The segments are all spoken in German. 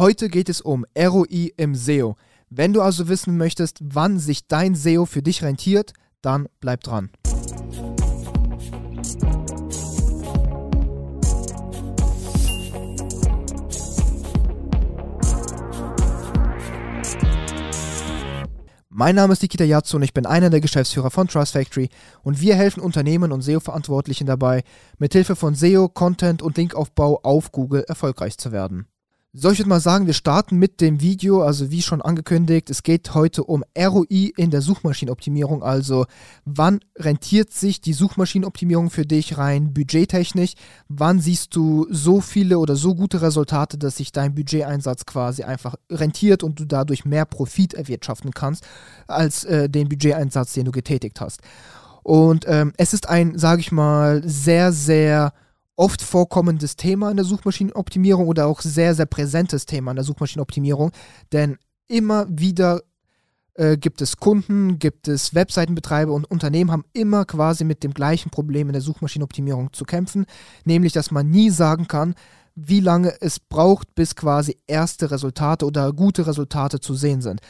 Heute geht es um ROI im SEO. Wenn du also wissen möchtest, wann sich dein SEO für dich rentiert, dann bleib dran. Mein Name ist Nikita Yatsu und ich bin einer der Geschäftsführer von Trust Factory und wir helfen Unternehmen und SEO-Verantwortlichen dabei, mithilfe von SEO, Content und Linkaufbau auf Google erfolgreich zu werden. Soll ich jetzt mal sagen, wir starten mit dem Video, also wie schon angekündigt, es geht heute um ROI in der Suchmaschinenoptimierung, also wann rentiert sich die Suchmaschinenoptimierung für dich rein budgettechnisch, wann siehst du so viele oder so gute Resultate, dass sich dein Budgeteinsatz quasi einfach rentiert und du dadurch mehr Profit erwirtschaften kannst, als äh, den Budgeteinsatz, den du getätigt hast. Und ähm, es ist ein, sage ich mal, sehr, sehr oft vorkommendes Thema in der Suchmaschinenoptimierung oder auch sehr, sehr präsentes Thema in der Suchmaschinenoptimierung, denn immer wieder äh, gibt es Kunden, gibt es Webseitenbetreiber und Unternehmen haben immer quasi mit dem gleichen Problem in der Suchmaschinenoptimierung zu kämpfen, nämlich dass man nie sagen kann, wie lange es braucht, bis quasi erste Resultate oder gute Resultate zu sehen sind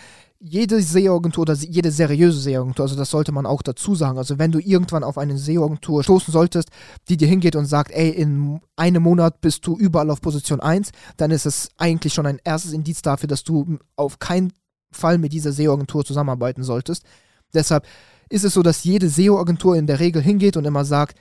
jede SEO-Agentur oder jede seriöse SEO-Agentur, also das sollte man auch dazu sagen. Also wenn du irgendwann auf eine SEO-Agentur stoßen solltest, die dir hingeht und sagt, ey, in einem Monat bist du überall auf Position 1, dann ist es eigentlich schon ein erstes Indiz dafür, dass du auf keinen Fall mit dieser SEO-Agentur zusammenarbeiten solltest. Deshalb ist es so, dass jede SEO-Agentur in der Regel hingeht und immer sagt,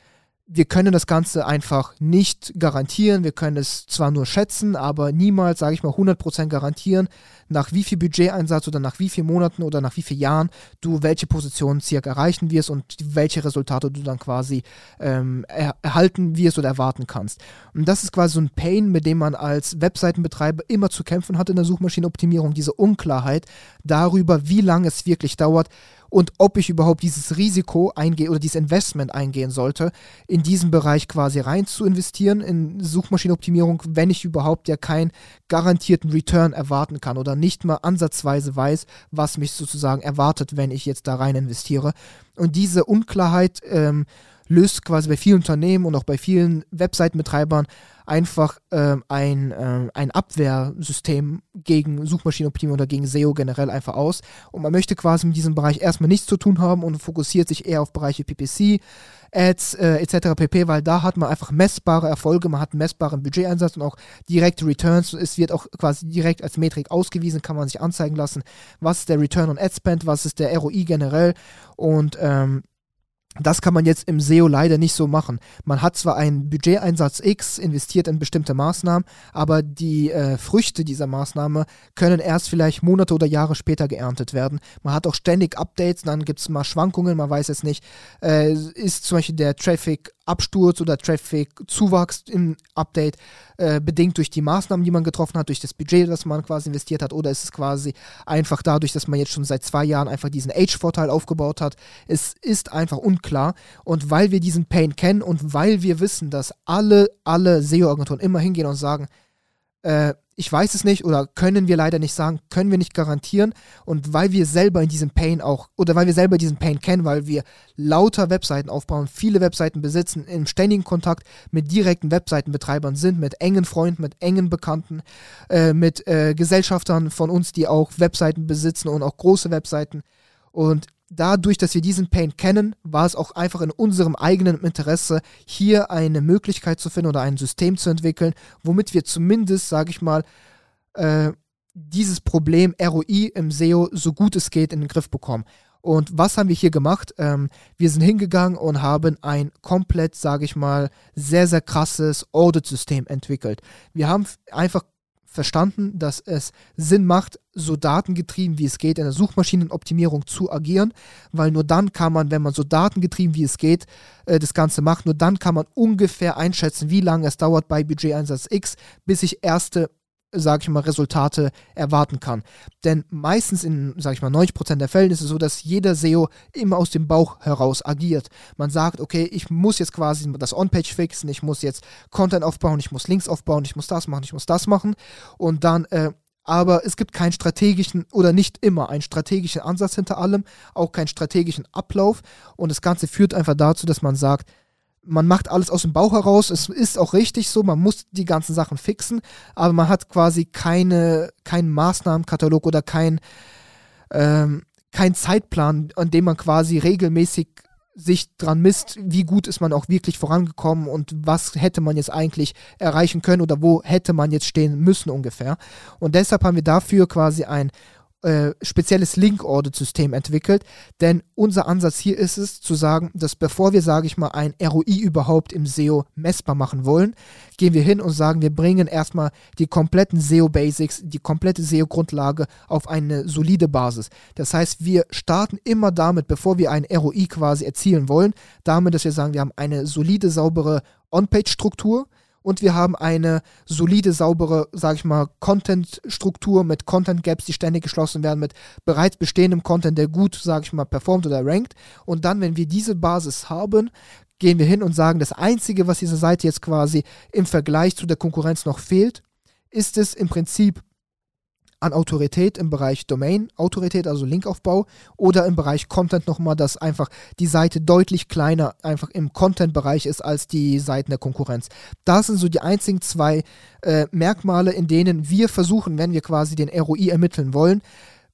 wir können das Ganze einfach nicht garantieren. Wir können es zwar nur schätzen, aber niemals, sage ich mal, 100% garantieren, nach wie viel Budgeteinsatz oder nach wie vielen Monaten oder nach wie vielen Jahren du welche Position circa erreichen wirst und welche Resultate du dann quasi ähm, er erhalten wirst oder erwarten kannst. Und das ist quasi so ein Pain, mit dem man als Webseitenbetreiber immer zu kämpfen hat in der Suchmaschinenoptimierung, diese Unklarheit darüber, wie lange es wirklich dauert, und ob ich überhaupt dieses Risiko eingehe oder dieses Investment eingehen sollte, in diesen Bereich quasi rein zu investieren in Suchmaschinenoptimierung, wenn ich überhaupt ja keinen garantierten Return erwarten kann oder nicht mal ansatzweise weiß, was mich sozusagen erwartet, wenn ich jetzt da rein investiere. Und diese Unklarheit ähm, löst quasi bei vielen Unternehmen und auch bei vielen Webseitenbetreibern einfach ähm, ein, äh, ein Abwehrsystem gegen Suchmaschinenoptimierung oder gegen SEO generell einfach aus. Und man möchte quasi mit diesem Bereich erstmal nichts zu tun haben und fokussiert sich eher auf Bereiche PPC, Ads äh, etc. pp, weil da hat man einfach messbare Erfolge, man hat einen messbaren Budgeteinsatz und auch direkte Returns. Es wird auch quasi direkt als Metrik ausgewiesen, kann man sich anzeigen lassen, was ist der Return on Ad Spend, was ist der ROI generell und ähm, das kann man jetzt im SEO leider nicht so machen. Man hat zwar einen Budgeteinsatz X, investiert in bestimmte Maßnahmen, aber die äh, Früchte dieser Maßnahme können erst vielleicht Monate oder Jahre später geerntet werden. Man hat auch ständig Updates, dann gibt es mal Schwankungen, man weiß es nicht. Äh, ist zum Beispiel der Traffic Absturz oder Traffic-Zuwachs im Update äh, bedingt durch die Maßnahmen, die man getroffen hat, durch das Budget, das man quasi investiert hat, oder ist es quasi einfach dadurch, dass man jetzt schon seit zwei Jahren einfach diesen Age-Vorteil aufgebaut hat? Es ist einfach unklar. Und weil wir diesen Pain kennen und weil wir wissen, dass alle, alle SEO-Agenturen immer hingehen und sagen, äh, ich weiß es nicht oder können wir leider nicht sagen, können wir nicht garantieren. Und weil wir selber in diesem Pain auch, oder weil wir selber diesen Pain kennen, weil wir lauter Webseiten aufbauen, viele Webseiten besitzen, im ständigen Kontakt mit direkten Webseitenbetreibern sind, mit engen Freunden, mit engen Bekannten, äh, mit äh, Gesellschaftern von uns, die auch Webseiten besitzen und auch große Webseiten. Und dadurch, dass wir diesen Pain kennen, war es auch einfach in unserem eigenen Interesse, hier eine Möglichkeit zu finden oder ein System zu entwickeln, womit wir zumindest, sage ich mal, äh, dieses Problem ROI im SEO so gut es geht in den Griff bekommen. Und was haben wir hier gemacht? Ähm, wir sind hingegangen und haben ein komplett, sage ich mal, sehr, sehr krasses Audit-System entwickelt. Wir haben einfach verstanden, dass es Sinn macht, so datengetrieben wie es geht in der Suchmaschinenoptimierung zu agieren, weil nur dann kann man, wenn man so datengetrieben wie es geht, äh, das Ganze macht, nur dann kann man ungefähr einschätzen, wie lange es dauert bei Budgeteinsatz X, bis ich erste sage ich mal, Resultate erwarten kann. Denn meistens in, sage ich mal, 90% der Fällen ist es so, dass jeder SEO immer aus dem Bauch heraus agiert. Man sagt, okay, ich muss jetzt quasi das On-Page fixen, ich muss jetzt Content aufbauen, ich muss Links aufbauen, ich muss das machen, ich muss das machen. Und dann äh, aber es gibt keinen strategischen oder nicht immer einen strategischen Ansatz hinter allem, auch keinen strategischen Ablauf und das Ganze führt einfach dazu, dass man sagt, man macht alles aus dem Bauch heraus. Es ist auch richtig so, man muss die ganzen Sachen fixen, aber man hat quasi keine, keinen Maßnahmenkatalog oder kein, ähm, kein Zeitplan, an dem man quasi regelmäßig sich dran misst, wie gut ist man auch wirklich vorangekommen und was hätte man jetzt eigentlich erreichen können oder wo hätte man jetzt stehen müssen ungefähr. Und deshalb haben wir dafür quasi ein äh, spezielles Link-Audit-System entwickelt, denn unser Ansatz hier ist es zu sagen, dass bevor wir, sage ich mal, ein ROI überhaupt im SEO messbar machen wollen, gehen wir hin und sagen, wir bringen erstmal die kompletten SEO-Basics, die komplette SEO-Grundlage auf eine solide Basis. Das heißt, wir starten immer damit, bevor wir ein ROI quasi erzielen wollen, damit, dass wir sagen, wir haben eine solide, saubere On-Page-Struktur, und wir haben eine solide, saubere, sage ich mal, Content-Struktur mit Content-Gaps, die ständig geschlossen werden, mit bereits bestehendem Content, der gut, sage ich mal, performt oder rankt. Und dann, wenn wir diese Basis haben, gehen wir hin und sagen, das Einzige, was dieser Seite jetzt quasi im Vergleich zu der Konkurrenz noch fehlt, ist es im Prinzip an Autorität im Bereich Domain-Autorität, also Linkaufbau, oder im Bereich Content nochmal, dass einfach die Seite deutlich kleiner einfach im Content-Bereich ist als die Seiten der Konkurrenz. Das sind so die einzigen zwei äh, Merkmale, in denen wir versuchen, wenn wir quasi den ROI ermitteln wollen,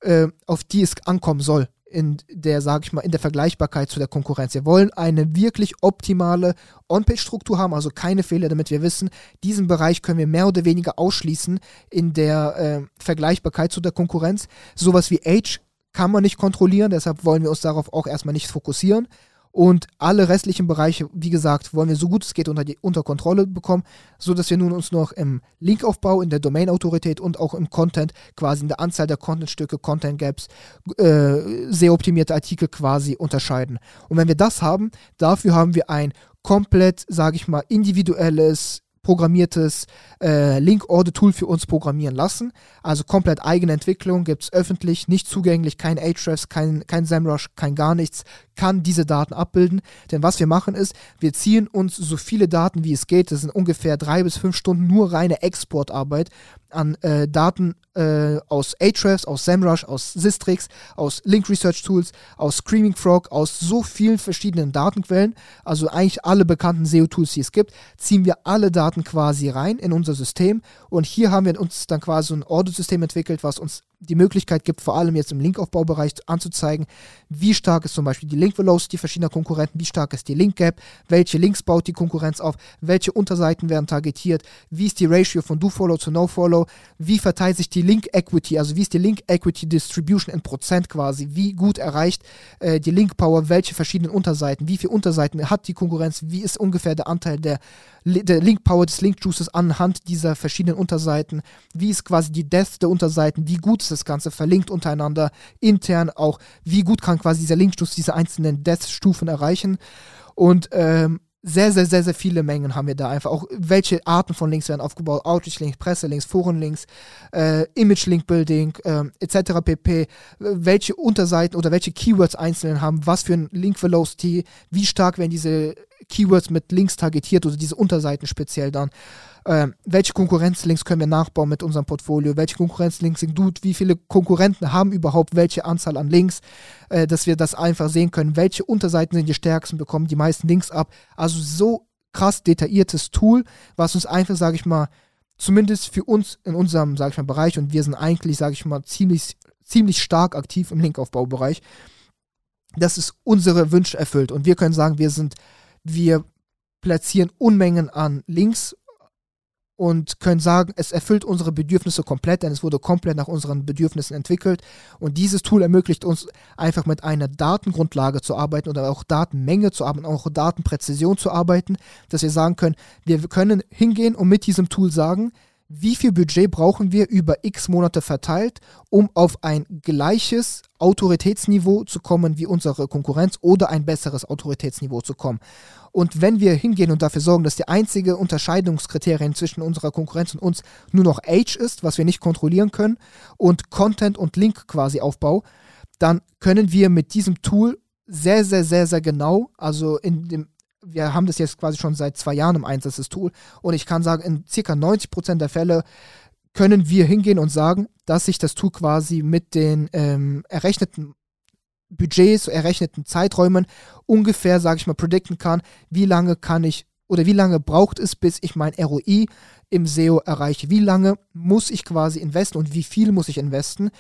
äh, auf die es ankommen soll in der, sage ich mal, in der Vergleichbarkeit zu der Konkurrenz. Wir wollen eine wirklich optimale On-Page-Struktur haben, also keine Fehler, damit wir wissen, diesen Bereich können wir mehr oder weniger ausschließen in der äh, Vergleichbarkeit zu der Konkurrenz. Sowas wie Age kann man nicht kontrollieren, deshalb wollen wir uns darauf auch erstmal nicht fokussieren. Und alle restlichen Bereiche, wie gesagt, wollen wir so gut es geht unter, die, unter Kontrolle bekommen, sodass wir nun uns noch im Linkaufbau, in der Domain-Autorität und auch im Content, quasi in der Anzahl der Content-Stücke, Content-Gaps, äh, sehr optimierte Artikel quasi unterscheiden. Und wenn wir das haben, dafür haben wir ein komplett, sage ich mal, individuelles programmiertes äh, Link-Order-Tool für uns programmieren lassen. Also komplett eigene Entwicklung, gibt es öffentlich, nicht zugänglich, kein Ahrefs, kein, kein SEMrush, kein gar nichts, kann diese Daten abbilden. Denn was wir machen ist, wir ziehen uns so viele Daten wie es geht, das sind ungefähr drei bis fünf Stunden nur reine Exportarbeit an äh, Daten äh, aus Ahrefs, aus SEMrush, aus Sistrix, aus Link Research Tools, aus Screaming Frog, aus so vielen verschiedenen Datenquellen, also eigentlich alle bekannten SEO-Tools, die es gibt, ziehen wir alle Daten quasi rein in unser System. Und hier haben wir uns dann quasi ein Audit-System entwickelt, was uns die Möglichkeit gibt, vor allem jetzt im Linkaufbaubereich anzuzeigen, wie stark ist zum Beispiel die Link Velocity verschiedener Konkurrenten, wie stark ist die Link Gap, welche Links baut die Konkurrenz auf, welche Unterseiten werden targetiert, wie ist die Ratio von Do-Follow zu No-Follow, wie verteilt sich die Link Equity, also wie ist die Link Equity Distribution in Prozent quasi, wie gut erreicht äh, die Link Power welche verschiedenen Unterseiten, wie viele Unterseiten hat die Konkurrenz, wie ist ungefähr der Anteil der, der Link Power des Link Juices anhand dieser verschiedenen Unterseiten, wie ist quasi die Death der Unterseiten, wie gut ist das Ganze verlinkt untereinander, intern auch, wie gut kann quasi dieser Linkstuß diese einzelnen Death-Stufen erreichen. Und ähm, sehr, sehr, sehr, sehr viele Mengen haben wir da einfach. Auch welche Arten von Links werden aufgebaut. Outreach-Links, Presselinks, Forenlinks, äh, Image-Link-Building, äh, etc. pp. Welche Unterseiten oder welche Keywords einzeln haben, was für ein Link-Velocity, wie stark werden diese Keywords mit Links targetiert oder diese Unterseiten speziell dann. Äh, welche Konkurrenzlinks können wir nachbauen mit unserem Portfolio, welche Konkurrenzlinks sind gut, wie viele Konkurrenten haben überhaupt welche Anzahl an Links, äh, dass wir das einfach sehen können, welche Unterseiten sind die stärksten, bekommen die meisten Links ab. Also so krass detailliertes Tool, was uns einfach, sage ich mal, zumindest für uns in unserem, sage ich mal, Bereich und wir sind eigentlich, sage ich mal, ziemlich, ziemlich stark aktiv im Linkaufbaubereich, dass es unsere Wünsche erfüllt. Und wir können sagen, wir sind, wir platzieren Unmengen an Links und können sagen, es erfüllt unsere Bedürfnisse komplett, denn es wurde komplett nach unseren Bedürfnissen entwickelt. Und dieses Tool ermöglicht uns einfach mit einer Datengrundlage zu arbeiten oder auch Datenmenge zu arbeiten, auch Datenpräzision zu arbeiten, dass wir sagen können, wir können hingehen und mit diesem Tool sagen, wie viel Budget brauchen wir über x Monate verteilt, um auf ein gleiches Autoritätsniveau zu kommen wie unsere Konkurrenz oder ein besseres Autoritätsniveau zu kommen. Und wenn wir hingehen und dafür sorgen, dass die einzige Unterscheidungskriterien zwischen unserer Konkurrenz und uns nur noch Age ist, was wir nicht kontrollieren können, und Content und Link quasi Aufbau, dann können wir mit diesem Tool sehr, sehr, sehr, sehr genau, also in dem wir haben das jetzt quasi schon seit zwei Jahren im Einsatz, das Tool. Und ich kann sagen, in circa 90% der Fälle können wir hingehen und sagen, dass sich das Tool quasi mit den ähm, errechneten Budgets, errechneten Zeiträumen ungefähr, sage ich mal, predikten kann, wie lange kann ich oder wie lange braucht es, bis ich mein ROI im SEO erreiche? Wie lange muss ich quasi investen und wie viel muss ich investen?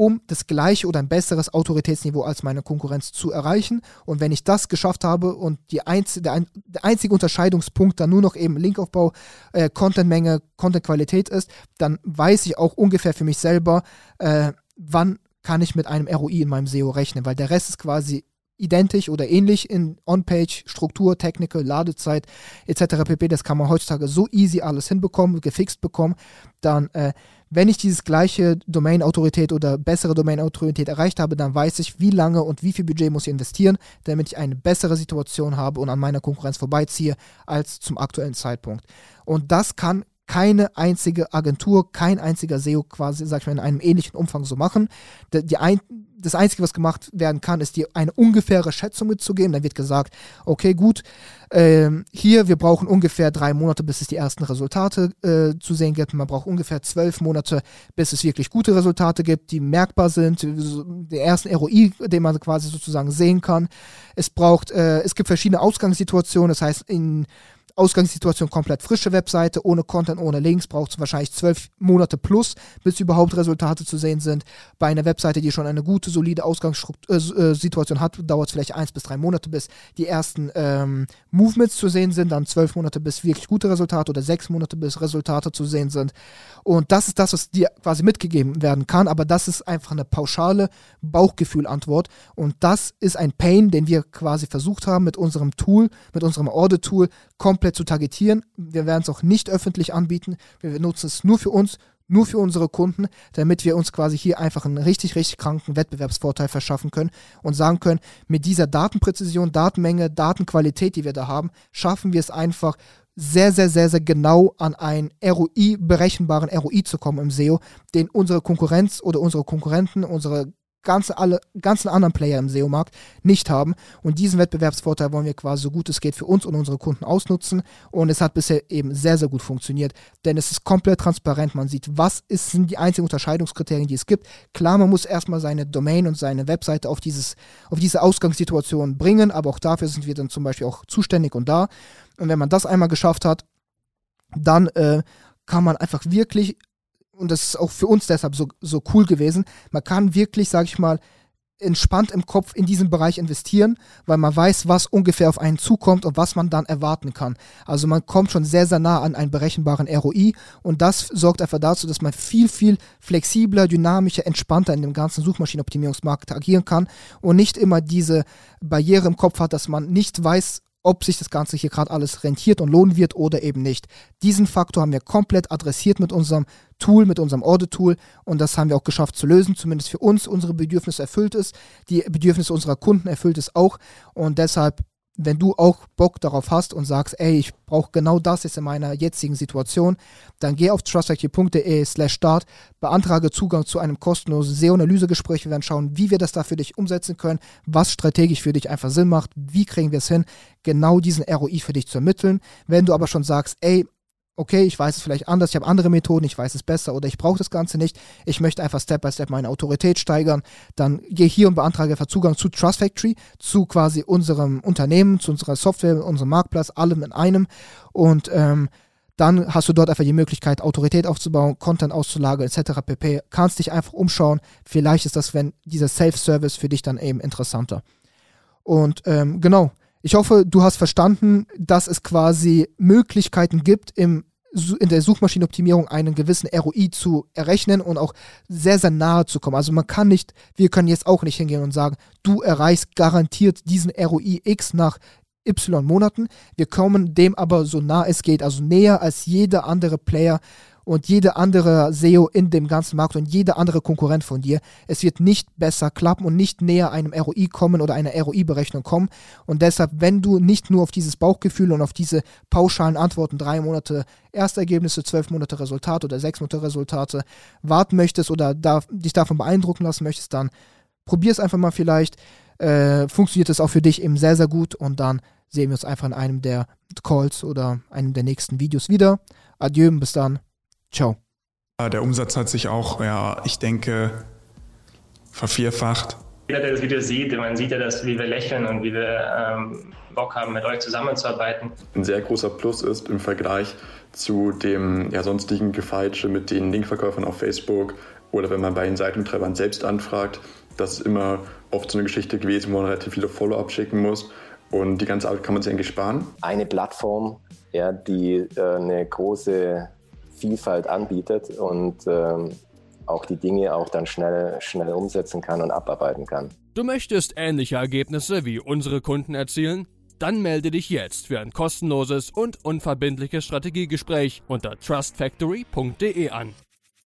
Um das gleiche oder ein besseres Autoritätsniveau als meine Konkurrenz zu erreichen. Und wenn ich das geschafft habe und die einz der, ein der einzige Unterscheidungspunkt dann nur noch eben Linkaufbau, äh, Contentmenge, Contentqualität ist, dann weiß ich auch ungefähr für mich selber, äh, wann kann ich mit einem ROI in meinem SEO rechnen, weil der Rest ist quasi identisch oder ähnlich in On-Page, Struktur, Technical, Ladezeit etc. pp. Das kann man heutzutage so easy alles hinbekommen, gefixt bekommen. Dann äh, wenn ich dieses gleiche Domain-Autorität oder bessere Domain-Autorität erreicht habe, dann weiß ich, wie lange und wie viel Budget muss ich investieren, damit ich eine bessere Situation habe und an meiner Konkurrenz vorbeiziehe als zum aktuellen Zeitpunkt. Und das kann keine einzige Agentur, kein einziger SEO quasi, sag ich mal, in einem ähnlichen Umfang so machen. Die, ein, das Einzige, was gemacht werden kann, ist die eine ungefähre Schätzung mitzugeben. Dann wird gesagt, okay, gut, äh, hier, wir brauchen ungefähr drei Monate, bis es die ersten Resultate äh, zu sehen gibt. Man braucht ungefähr zwölf Monate, bis es wirklich gute Resultate gibt, die merkbar sind, den ersten ROI, den man quasi sozusagen sehen kann. Es braucht, äh, es gibt verschiedene Ausgangssituationen, das heißt, in Ausgangssituation komplett frische Webseite, ohne Content, ohne Links, braucht es wahrscheinlich zwölf Monate plus, bis überhaupt Resultate zu sehen sind. Bei einer Webseite, die schon eine gute, solide Ausgangssituation äh, hat, dauert es vielleicht eins bis drei Monate, bis die ersten ähm, Movements zu sehen sind, dann zwölf Monate, bis wirklich gute Resultate oder sechs Monate, bis Resultate zu sehen sind. Und das ist das, was dir quasi mitgegeben werden kann, aber das ist einfach eine pauschale Bauchgefühl-Antwort. Und das ist ein Pain, den wir quasi versucht haben mit unserem Tool, mit unserem Audit-Tool komplett zu targetieren. Wir werden es auch nicht öffentlich anbieten. Wir nutzen es nur für uns, nur für unsere Kunden, damit wir uns quasi hier einfach einen richtig, richtig kranken Wettbewerbsvorteil verschaffen können und sagen können, mit dieser Datenpräzision, Datenmenge, Datenqualität, die wir da haben, schaffen wir es einfach, sehr, sehr, sehr, sehr genau an einen ROI, berechenbaren ROI zu kommen im SEO, den unsere Konkurrenz oder unsere Konkurrenten, unsere ganze, alle, ganzen anderen Player im SEO-Markt nicht haben. Und diesen Wettbewerbsvorteil wollen wir quasi so gut es geht für uns und unsere Kunden ausnutzen. Und es hat bisher eben sehr, sehr gut funktioniert, denn es ist komplett transparent. Man sieht, was ist, sind die einzigen Unterscheidungskriterien, die es gibt. Klar, man muss erstmal seine Domain und seine Webseite auf, dieses, auf diese Ausgangssituation bringen, aber auch dafür sind wir dann zum Beispiel auch zuständig und da. Und wenn man das einmal geschafft hat, dann äh, kann man einfach wirklich und das ist auch für uns deshalb so, so cool gewesen, man kann wirklich, sag ich mal, entspannt im Kopf in diesen Bereich investieren, weil man weiß, was ungefähr auf einen zukommt und was man dann erwarten kann. Also man kommt schon sehr, sehr nah an einen berechenbaren ROI und das sorgt einfach dazu, dass man viel, viel flexibler, dynamischer, entspannter in dem ganzen Suchmaschinenoptimierungsmarkt agieren kann und nicht immer diese Barriere im Kopf hat, dass man nicht weiß, ob sich das Ganze hier gerade alles rentiert und lohnen wird oder eben nicht. Diesen Faktor haben wir komplett adressiert mit unserem Tool, mit unserem Audit-Tool und das haben wir auch geschafft zu lösen, zumindest für uns unsere Bedürfnisse erfüllt ist, die Bedürfnisse unserer Kunden erfüllt es auch und deshalb wenn du auch Bock darauf hast und sagst, ey, ich brauche genau das jetzt in meiner jetzigen Situation, dann geh auf trustfactory.de slash start, beantrage Zugang zu einem kostenlosen SEO-Analysegespräch. Wir werden schauen, wie wir das da für dich umsetzen können, was strategisch für dich einfach Sinn macht, wie kriegen wir es hin, genau diesen ROI für dich zu ermitteln. Wenn du aber schon sagst, ey, okay, ich weiß es vielleicht anders, ich habe andere Methoden, ich weiß es besser oder ich brauche das Ganze nicht, ich möchte einfach Step by Step meine Autorität steigern, dann gehe hier und beantrage Zugang zu Trust Factory, zu quasi unserem Unternehmen, zu unserer Software, unserem Marktplatz, allem in einem und ähm, dann hast du dort einfach die Möglichkeit, Autorität aufzubauen, Content auszulagern, etc. pp. Kannst dich einfach umschauen. Vielleicht ist das, wenn dieser Self-Service für dich dann eben interessanter. Und ähm, genau, ich hoffe, du hast verstanden, dass es quasi Möglichkeiten gibt, im in der Suchmaschinenoptimierung einen gewissen ROI zu errechnen und auch sehr, sehr nahe zu kommen. Also man kann nicht, wir können jetzt auch nicht hingehen und sagen, du erreichst garantiert diesen ROI X nach Y Monaten. Wir kommen dem aber so nah es geht, also näher als jeder andere Player und jede andere SEO in dem ganzen Markt und jeder andere Konkurrent von dir. Es wird nicht besser klappen und nicht näher einem ROI kommen oder einer ROI-Berechnung kommen. Und deshalb, wenn du nicht nur auf dieses Bauchgefühl und auf diese pauschalen Antworten, drei Monate Erstergebnisse, zwölf Monate Resultate oder sechs Monate Resultate warten möchtest oder da, dich davon beeindrucken lassen möchtest, dann probier es einfach mal vielleicht. Äh, funktioniert es auch für dich eben sehr, sehr gut und dann sehen wir uns einfach in einem der Calls oder einem der nächsten Videos wieder. Adieu, bis dann. Ciao. Der Umsatz hat sich auch, ja, ich denke, vervierfacht Jeder, der das Video sieht, man sieht ja, dass, wie wir lächeln und wie wir ähm, Bock haben, mit euch zusammenzuarbeiten. Ein sehr großer Plus ist im Vergleich zu dem ja, sonstigen Gefeitsche mit den Linkverkäufern auf Facebook oder wenn man bei den Seitentreibern selbst anfragt, das ist immer oft so eine Geschichte gewesen, wo man relativ viele Follow-up schicken muss. Und die ganze Arbeit kann man sich eigentlich sparen. Eine Plattform, ja, die äh, eine große Vielfalt anbietet und ähm, auch die Dinge auch dann schnell, schnell umsetzen kann und abarbeiten kann. Du möchtest ähnliche Ergebnisse wie unsere Kunden erzielen? Dann melde dich jetzt für ein kostenloses und unverbindliches Strategiegespräch unter trustfactory.de an.